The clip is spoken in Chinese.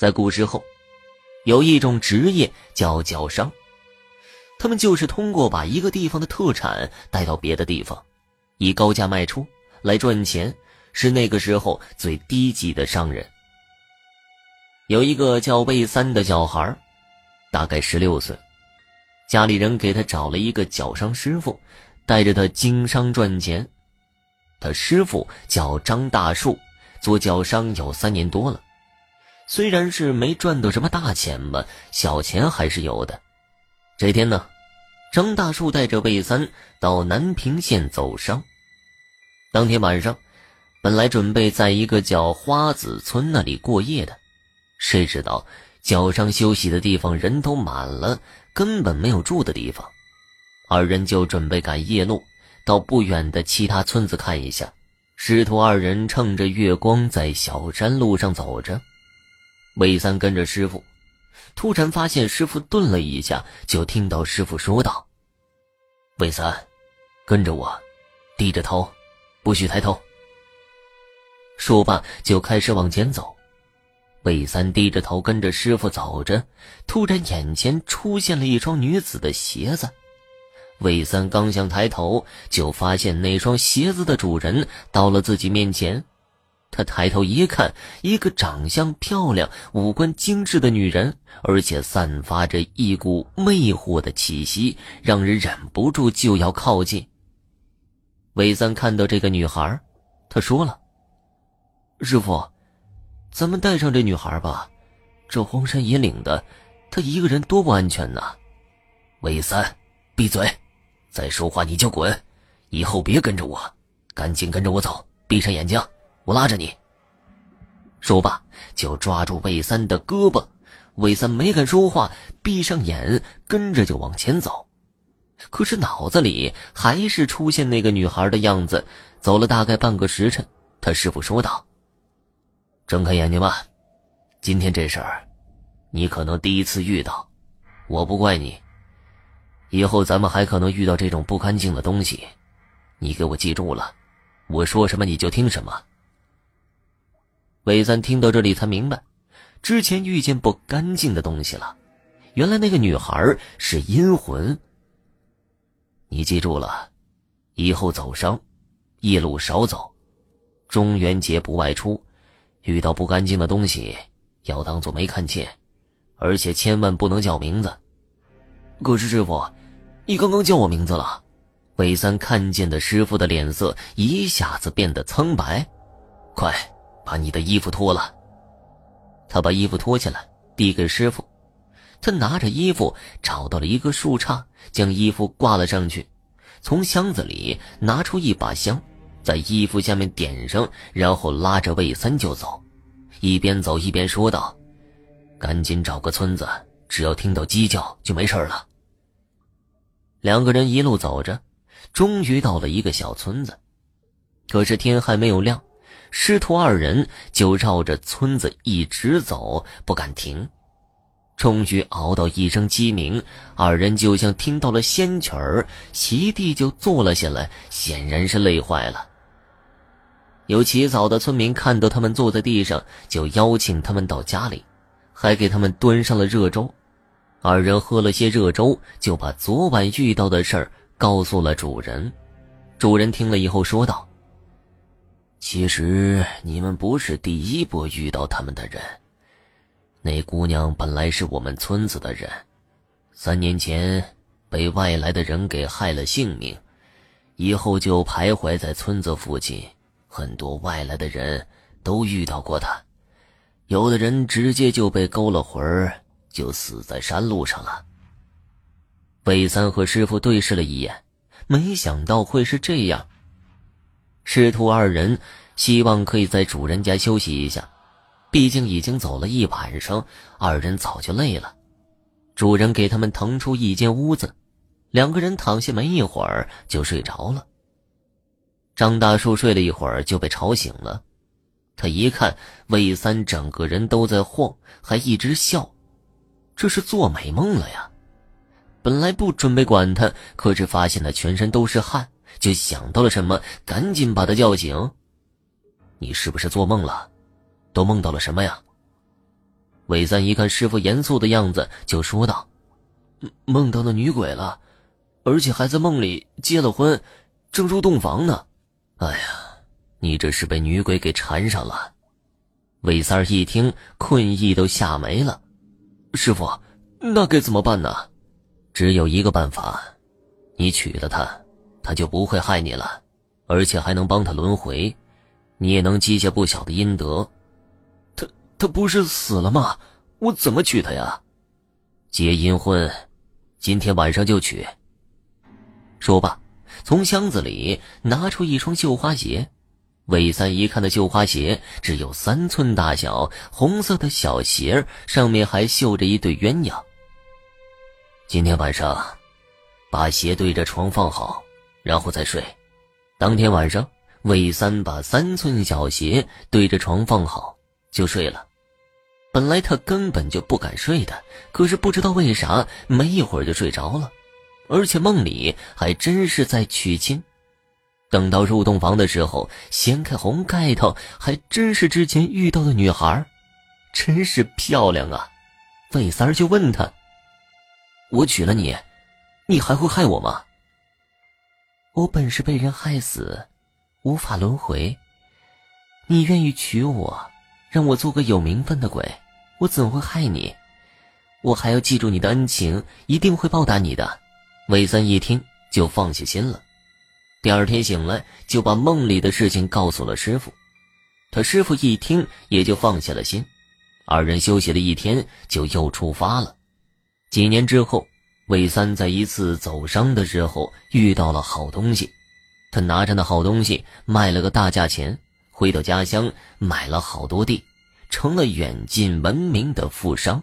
在古时候，有一种职业叫脚商，他们就是通过把一个地方的特产带到别的地方，以高价卖出来赚钱，是那个时候最低级的商人。有一个叫魏三的小孩，大概十六岁，家里人给他找了一个脚商师傅，带着他经商赚钱。他师傅叫张大树，做脚商有三年多了，虽然是没赚到什么大钱吧，小钱还是有的。这天呢，张大树带着魏三到南平县走商。当天晚上，本来准备在一个叫花子村那里过夜的。谁知道脚商休息的地方人都满了，根本没有住的地方。二人就准备赶夜路，到不远的其他村子看一下。师徒二人乘着月光在小山路上走着。魏三跟着师傅，突然发现师傅顿了一下，就听到师傅说道：“魏三，跟着我，低着头，不许抬头。”说罢就开始往前走。魏三低着头跟着师傅走着，突然眼前出现了一双女子的鞋子。魏三刚想抬头，就发现那双鞋子的主人到了自己面前。他抬头一看，一个长相漂亮、五官精致的女人，而且散发着一股魅惑的气息，让人忍不住就要靠近。魏三看到这个女孩，他说了：“师傅。”咱们带上这女孩吧，这荒山野岭的，她一个人多不安全呐！魏三，闭嘴！再说话你就滚！以后别跟着我，赶紧跟着我走，闭上眼睛，我拉着你。说罢，就抓住魏三的胳膊。魏三没敢说话，闭上眼，跟着就往前走。可是脑子里还是出现那个女孩的样子。走了大概半个时辰，他师傅说道。睁开眼睛吧，今天这事儿，你可能第一次遇到，我不怪你。以后咱们还可能遇到这种不干净的东西，你给我记住了，我说什么你就听什么。韦三听到这里才明白，之前遇见不干净的东西了，原来那个女孩是阴魂。你记住了，以后走商，夜路少走，中元节不外出。遇到不干净的东西，要当做没看见，而且千万不能叫名字。可是师傅，你刚刚叫我名字了。韦三看见的师傅的脸色一下子变得苍白。快，把你的衣服脱了。他把衣服脱下来，递给师傅。他拿着衣服找到了一个树杈，将衣服挂了上去，从箱子里拿出一把香。在衣服下面点上，然后拉着魏三就走，一边走一边说道：“赶紧找个村子，只要听到鸡叫就没事了。”两个人一路走着，终于到了一个小村子。可是天还没有亮，师徒二人就绕着村子一直走，不敢停。终于熬到一声鸡鸣，二人就像听到了仙曲儿，席地就坐了下来，显然是累坏了。有起早的村民看到他们坐在地上，就邀请他们到家里，还给他们端上了热粥。二人喝了些热粥，就把昨晚遇到的事儿告诉了主人。主人听了以后说道：“其实你们不是第一波遇到他们的人。那姑娘本来是我们村子的人，三年前被外来的人给害了性命，以后就徘徊在村子附近。”很多外来的人都遇到过他，有的人直接就被勾了魂儿，就死在山路上了。魏三和师傅对视了一眼，没想到会是这样。师徒二人希望可以在主人家休息一下，毕竟已经走了一晚上，二人早就累了。主人给他们腾出一间屋子，两个人躺下没一会儿就睡着了。张大树睡了一会儿就被吵醒了，他一看魏三整个人都在晃，还一直笑，这是做美梦了呀！本来不准备管他，可是发现他全身都是汗，就想到了什么，赶紧把他叫醒。你是不是做梦了？都梦到了什么呀？魏三一看师傅严肃的样子，就说道：“梦到那女鬼了，而且还在梦里结了婚，正入洞房呢。哎呀，你这是被女鬼给缠上了。”魏三一听，困意都吓没了。师傅，那该怎么办呢？只有一个办法，你娶了她，他就不会害你了，而且还能帮他轮回，你也能积下不小的阴德。他他不是死了吗？我怎么娶她呀？结阴婚，今天晚上就娶。说罢，从箱子里拿出一双绣花鞋。魏三一看，那绣花鞋只有三寸大小，红色的小鞋上面还绣着一对鸳鸯。今天晚上，把鞋对着床放好，然后再睡。当天晚上，魏三把三寸小鞋对着床放好，就睡了。本来他根本就不敢睡的，可是不知道为啥，没一会儿就睡着了，而且梦里还真是在娶亲。等到入洞房的时候，掀开红盖头，还真是之前遇到的女孩，真是漂亮啊！魏三儿就问他：“我娶了你，你还会害我吗？”我本是被人害死，无法轮回。你愿意娶我，让我做个有名分的鬼，我怎会害你？我还要记住你的恩情，一定会报答你的。魏三一听就放下心了。第二天醒来，就把梦里的事情告诉了师傅。他师傅一听，也就放下了心。二人休息了一天，就又出发了。几年之后，魏三在一次走商的时候遇到了好东西，他拿着那好东西卖了个大价钱，回到家乡买了好多地，成了远近闻名的富商。